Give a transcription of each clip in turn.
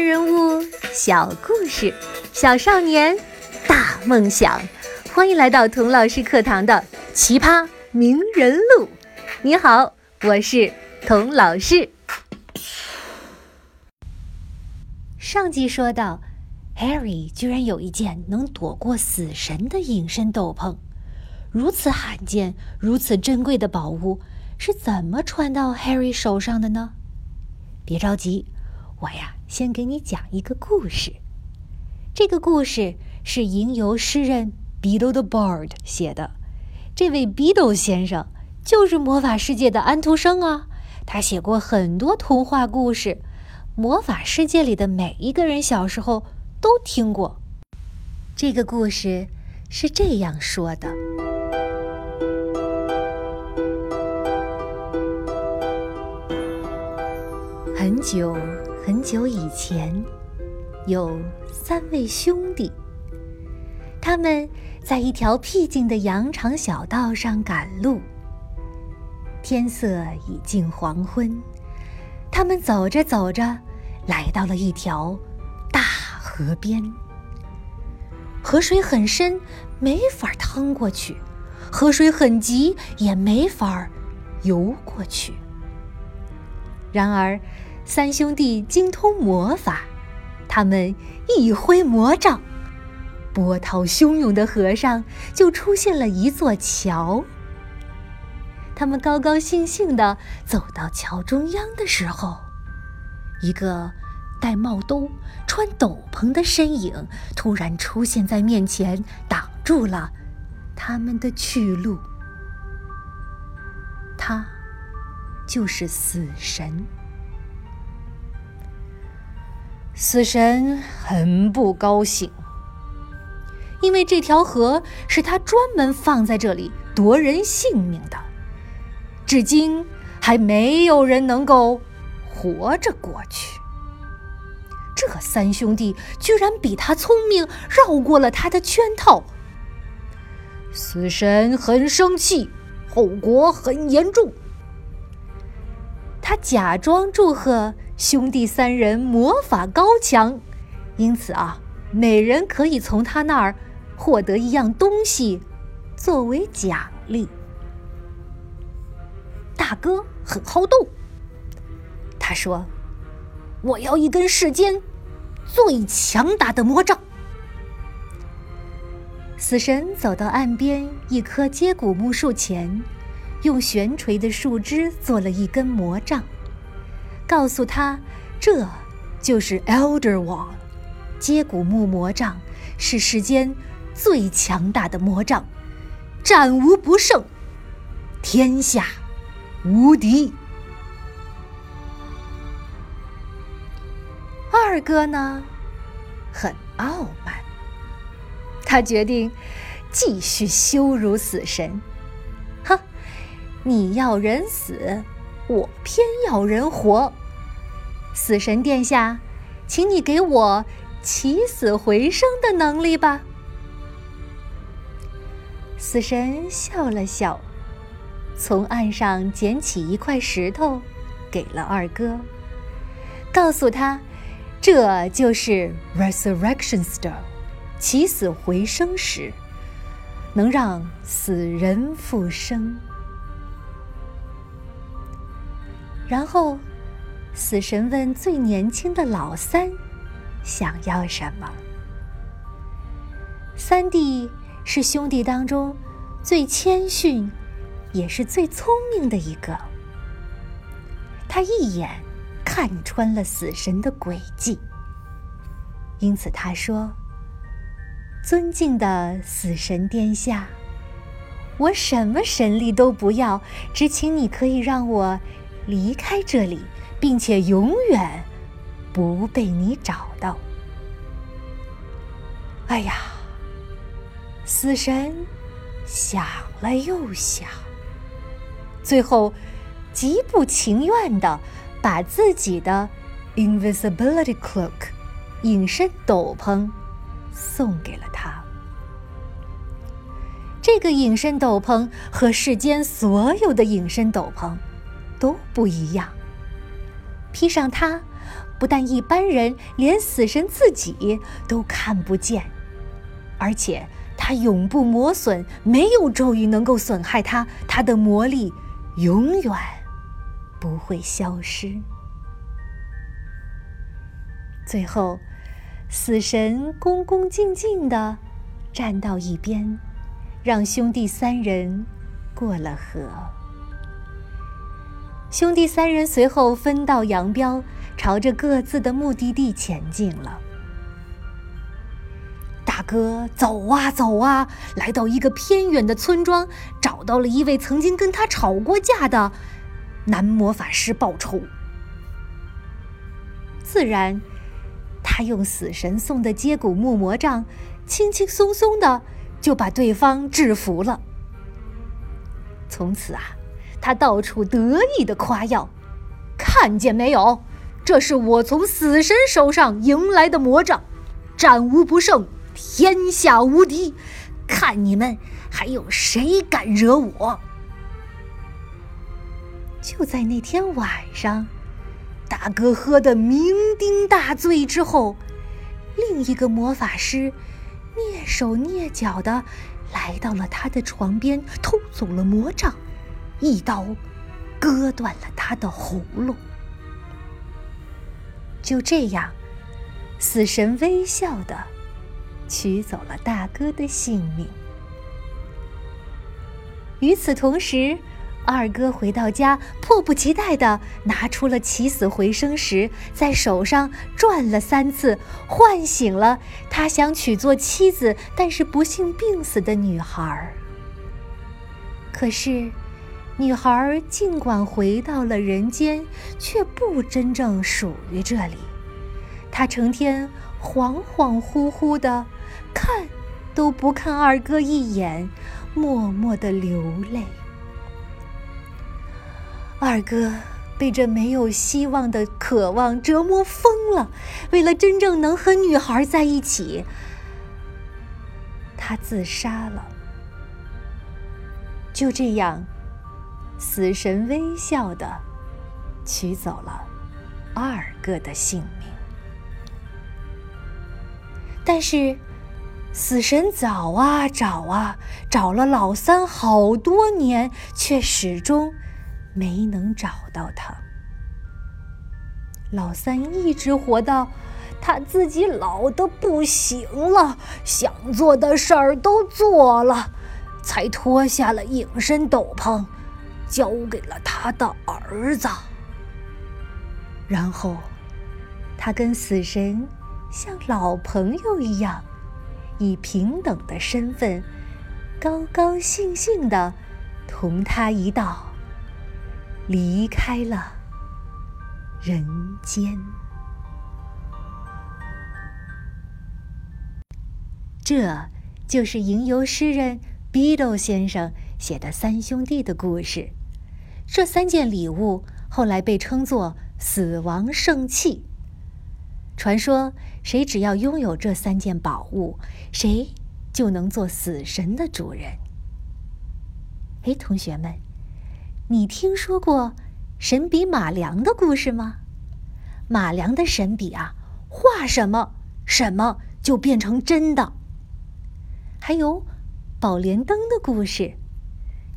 人物，小故事，小少年，大梦想。欢迎来到童老师课堂的《奇葩名人录》。你好，我是童老师。上集说到，Harry 居然有一件能躲过死神的隐身斗篷，如此罕见、如此珍贵的宝物，是怎么传到 Harry 手上的呢？别着急。我呀，先给你讲一个故事。这个故事是吟游诗人 Beedle the Bard 写的。这位 Beedle 先生就是魔法世界的安徒生啊。他写过很多童话故事，魔法世界里的每一个人小时候都听过。这个故事是这样说的：很久。很久以前，有三位兄弟。他们在一条僻静的羊肠小道上赶路。天色已近黄昏，他们走着走着，来到了一条大河边。河水很深，没法趟过去；河水很急，也没法游过去。然而，三兄弟精通魔法，他们一挥魔杖，波涛汹涌的河上就出现了一座桥。他们高高兴兴地走到桥中央的时候，一个戴帽兜、穿斗篷的身影突然出现在面前，挡住了他们的去路。他就是死神。死神很不高兴，因为这条河是他专门放在这里夺人性命的，至今还没有人能够活着过去。这三兄弟居然比他聪明，绕过了他的圈套。死神很生气，后果很严重。他假装祝贺。兄弟三人魔法高强，因此啊，每人可以从他那儿获得一样东西作为奖励。大哥很好动，他说：“我要一根世间最强大的魔杖。”死神走到岸边一棵接骨木树前，用悬垂的树枝做了一根魔杖。告诉他，这就是 Elder Wand，接骨木魔杖是世间最强大的魔杖，战无不胜，天下无敌。二哥呢，很傲慢，他决定继续羞辱死神。你要人死，我偏要人活。死神殿下，请你给我起死回生的能力吧。死神笑了笑，从岸上捡起一块石头，给了二哥，告诉他，这就是 Resurrection Stone，起死回生石，能让死人复生。然后。死神问最年轻的老三：“想要什么？”三弟是兄弟当中最谦逊，也是最聪明的一个。他一眼看穿了死神的诡计，因此他说：“尊敬的死神殿下，我什么神力都不要，只请你可以让我离开这里。”并且永远不被你找到。哎呀，死神想了又想，最后极不情愿的把自己的 invisibility cloak 隐身斗篷送给了他。这个隐身斗篷和世间所有的隐身斗篷都不一样。披上它，不但一般人，连死神自己都看不见，而且它永不磨损，没有咒语能够损害它，它的魔力永远不会消失。最后，死神恭恭敬敬地站到一边，让兄弟三人过了河。兄弟三人随后分道扬镳，朝着各自的目的地前进了。大哥走啊走啊，来到一个偏远的村庄，找到了一位曾经跟他吵过架的男魔法师报仇。自然，他用死神送的接骨木魔杖，轻轻松松的就把对方制服了。从此啊。他到处得意的夸耀：“看见没有，这是我从死神手上赢来的魔杖，战无不胜，天下无敌。看你们还有谁敢惹我！”就在那天晚上，大哥喝得酩酊大醉之后，另一个魔法师蹑手蹑脚的来到了他的床边，偷走了魔杖。一刀割断了他的喉咙。就这样，死神微笑的取走了大哥的性命。与此同时，二哥回到家，迫不及待的拿出了起死回生石，在手上转了三次，唤醒了他想娶做妻子但是不幸病死的女孩。可是。女孩尽管回到了人间，却不真正属于这里。她成天恍恍惚惚的，看都不看二哥一眼，默默的流泪。二哥被这没有希望的渴望折磨疯了，为了真正能和女孩在一起，他自杀了。就这样。死神微笑的取走了二哥的性命，但是死神找啊找啊，找了老三好多年，却始终没能找到他。老三一直活到他自己老的不行了，想做的事儿都做了，才脱下了隐身斗篷。交给了他的儿子，然后他跟死神像老朋友一样，以平等的身份，高高兴兴的同他一道离开了人间。这就是吟游诗人 Beadle 先生写的三兄弟的故事。这三件礼物后来被称作“死亡圣器”。传说，谁只要拥有这三件宝物，谁就能做死神的主人。哎，同学们，你听说过神笔马良的故事吗？马良的神笔啊，画什么什么就变成真的。还有宝莲灯的故事，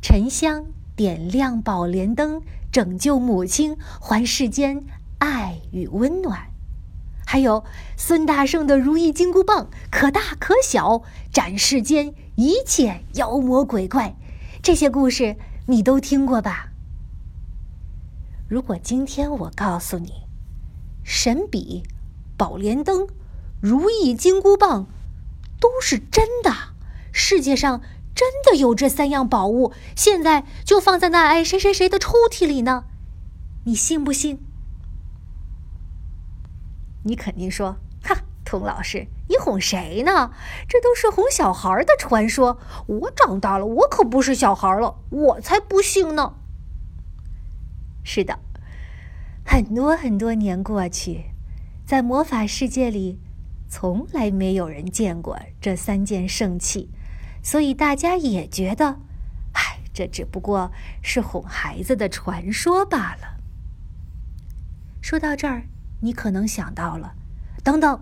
沉香。点亮宝莲灯，拯救母亲，还世间爱与温暖。还有孙大圣的如意金箍棒，可大可小，斩世间一切妖魔鬼怪。这些故事你都听过吧？如果今天我告诉你，神笔、宝莲灯、如意金箍棒都是真的，世界上……真的有这三样宝物，现在就放在那爱谁谁谁的抽屉里呢，你信不信？你肯定说：“哈，童老师，你哄谁呢？这都是哄小孩的传说。我长大了，我可不是小孩了，我才不信呢。”是的，很多很多年过去，在魔法世界里，从来没有人见过这三件圣器。所以大家也觉得，唉，这只不过是哄孩子的传说罢了。说到这儿，你可能想到了，等等，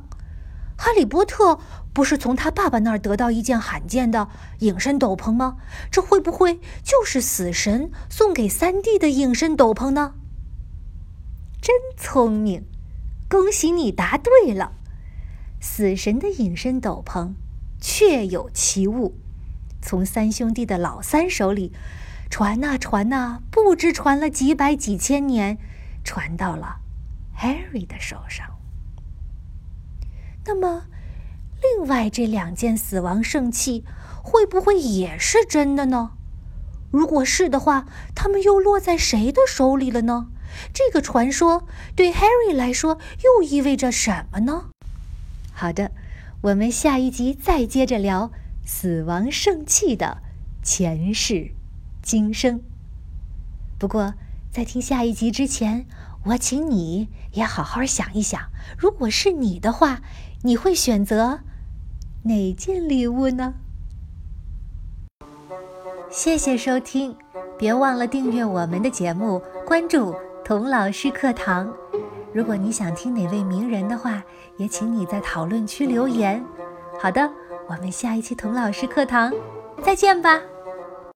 哈利波特不是从他爸爸那儿得到一件罕见的隐身斗篷吗？这会不会就是死神送给三弟的隐身斗篷呢？真聪明，恭喜你答对了。死神的隐身斗篷确有其物，从三兄弟的老三手里传呐传呐，不知传了几百几千年，传到了 Harry 的手上。那么，另外这两件死亡圣器会不会也是真的呢？如果是的话，他们又落在谁的手里了呢？这个传说对 Harry 来说又意味着什么呢？好的，我们下一集再接着聊死亡圣器的前世今生。不过，在听下一集之前，我请你也好好想一想，如果是你的话，你会选择哪件礼物呢？谢谢收听，别忘了订阅我们的节目，关注童老师课堂。如果你想听哪位名人的话，也请你在讨论区留言。好的，我们下一期童老师课堂再见吧。